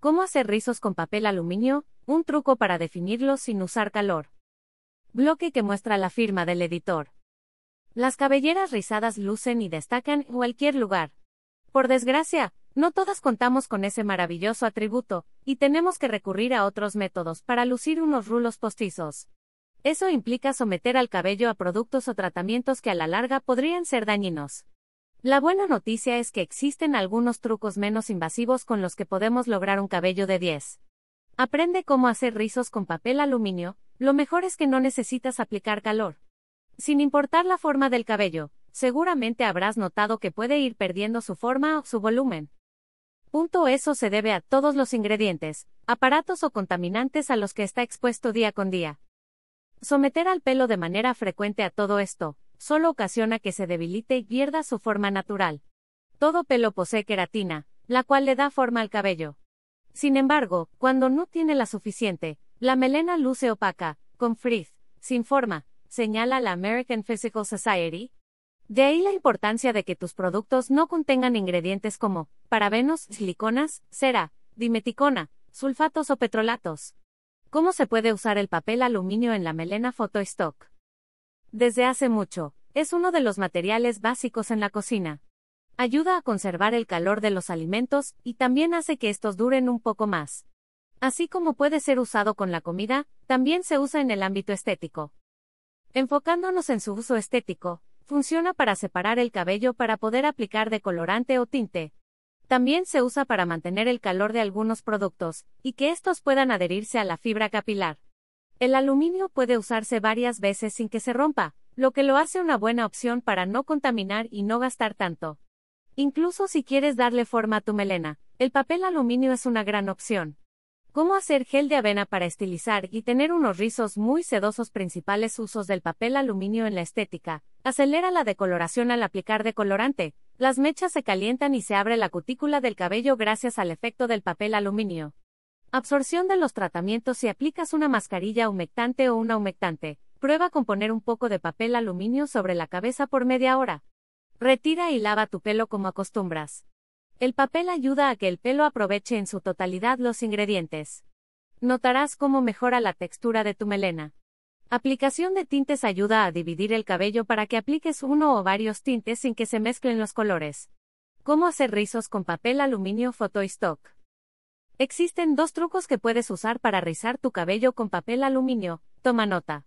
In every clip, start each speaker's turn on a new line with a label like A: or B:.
A: ¿Cómo hacer rizos con papel aluminio? Un truco para definirlos sin usar calor. Bloque que muestra la firma del editor. Las cabelleras rizadas lucen y destacan en cualquier lugar. Por desgracia, no todas contamos con ese maravilloso atributo, y tenemos que recurrir a otros métodos para lucir unos rulos postizos. Eso implica someter al cabello a productos o tratamientos que a la larga podrían ser dañinos. La buena noticia es que existen algunos trucos menos invasivos con los que podemos lograr un cabello de 10. Aprende cómo hacer rizos con papel aluminio, lo mejor es que no necesitas aplicar calor. Sin importar la forma del cabello, seguramente habrás notado que puede ir perdiendo su forma o su volumen. Punto eso se debe a todos los ingredientes, aparatos o contaminantes a los que está expuesto día con día. Someter al pelo de manera frecuente a todo esto, solo ocasiona que se debilite y pierda su forma natural. Todo pelo posee queratina, la cual le da forma al cabello. Sin embargo, cuando no tiene la suficiente, la melena luce opaca, con frizz, sin forma, señala la American Physical Society. De ahí la importancia de que tus productos no contengan ingredientes como parabenos, siliconas, cera, dimeticona, sulfatos o petrolatos. ¿Cómo se puede usar el papel aluminio en la melena Photostock? Desde hace mucho, es uno de los materiales básicos en la cocina. Ayuda a conservar el calor de los alimentos y también hace que estos duren un poco más. Así como puede ser usado con la comida, también se usa en el ámbito estético. Enfocándonos en su uso estético, funciona para separar el cabello para poder aplicar decolorante o tinte. También se usa para mantener el calor de algunos productos, y que estos puedan adherirse a la fibra capilar. El aluminio puede usarse varias veces sin que se rompa, lo que lo hace una buena opción para no contaminar y no gastar tanto. Incluso si quieres darle forma a tu melena, el papel aluminio es una gran opción. ¿Cómo hacer gel de avena para estilizar y tener unos rizos muy sedosos? Principales usos del papel aluminio en la estética. Acelera la decoloración al aplicar decolorante. Las mechas se calientan y se abre la cutícula del cabello gracias al efecto del papel aluminio. Absorción de los tratamientos si aplicas una mascarilla humectante o una humectante. Prueba con poner un poco de papel aluminio sobre la cabeza por media hora. Retira y lava tu pelo como acostumbras. El papel ayuda a que el pelo aproveche en su totalidad los ingredientes. Notarás cómo mejora la textura de tu melena. Aplicación de tintes ayuda a dividir el cabello para que apliques uno o varios tintes sin que se mezclen los colores. ¿Cómo hacer rizos con papel aluminio Photostock? Existen dos trucos que puedes usar para rizar tu cabello con papel aluminio, toma nota.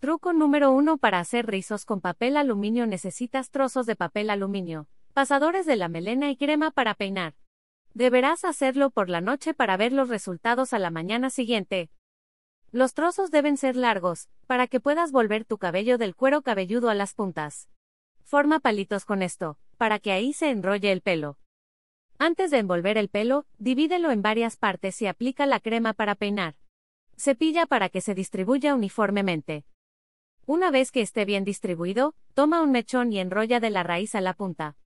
A: Truco número 1 para hacer rizos con papel aluminio necesitas trozos de papel aluminio, pasadores de la melena y crema para peinar. Deberás hacerlo por la noche para ver los resultados a la mañana siguiente. Los trozos deben ser largos, para que puedas volver tu cabello del cuero cabelludo a las puntas. Forma palitos con esto, para que ahí se enrolle el pelo. Antes de envolver el pelo, divídelo en varias partes y aplica la crema para peinar. Cepilla para que se distribuya uniformemente. Una vez que esté bien distribuido, toma un mechón y enrolla de la raíz a la punta.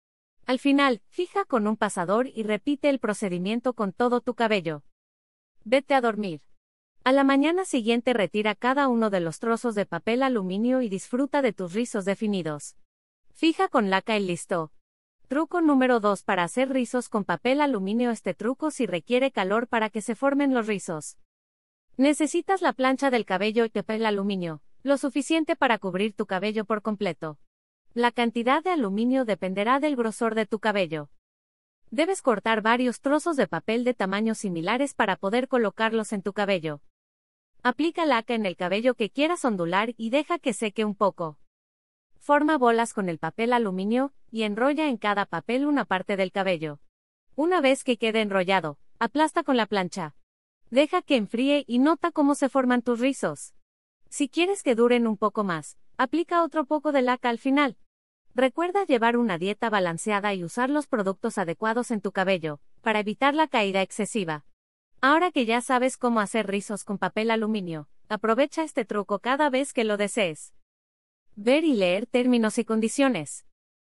A: Al final, fija con un pasador y repite el procedimiento con todo tu cabello. Vete a dormir. A la mañana siguiente retira cada uno de los trozos de papel aluminio y disfruta de tus rizos definidos. Fija con laca y listo. Truco número 2 para hacer rizos con papel aluminio. Este truco si requiere calor para que se formen los rizos. Necesitas la plancha del cabello y papel aluminio, lo suficiente para cubrir tu cabello por completo. La cantidad de aluminio dependerá del grosor de tu cabello. Debes cortar varios trozos de papel de tamaños similares para poder colocarlos en tu cabello. Aplica laca en el cabello que quieras ondular y deja que seque un poco. Forma bolas con el papel aluminio, y enrolla en cada papel una parte del cabello. Una vez que quede enrollado, aplasta con la plancha. Deja que enfríe y nota cómo se forman tus rizos. Si quieres que duren un poco más, aplica otro poco de laca al final. Recuerda llevar una dieta balanceada y usar los productos adecuados en tu cabello, para evitar la caída excesiva. Ahora que ya sabes cómo hacer rizos con papel aluminio, aprovecha este truco cada vez que lo desees. Ver y leer términos y condiciones.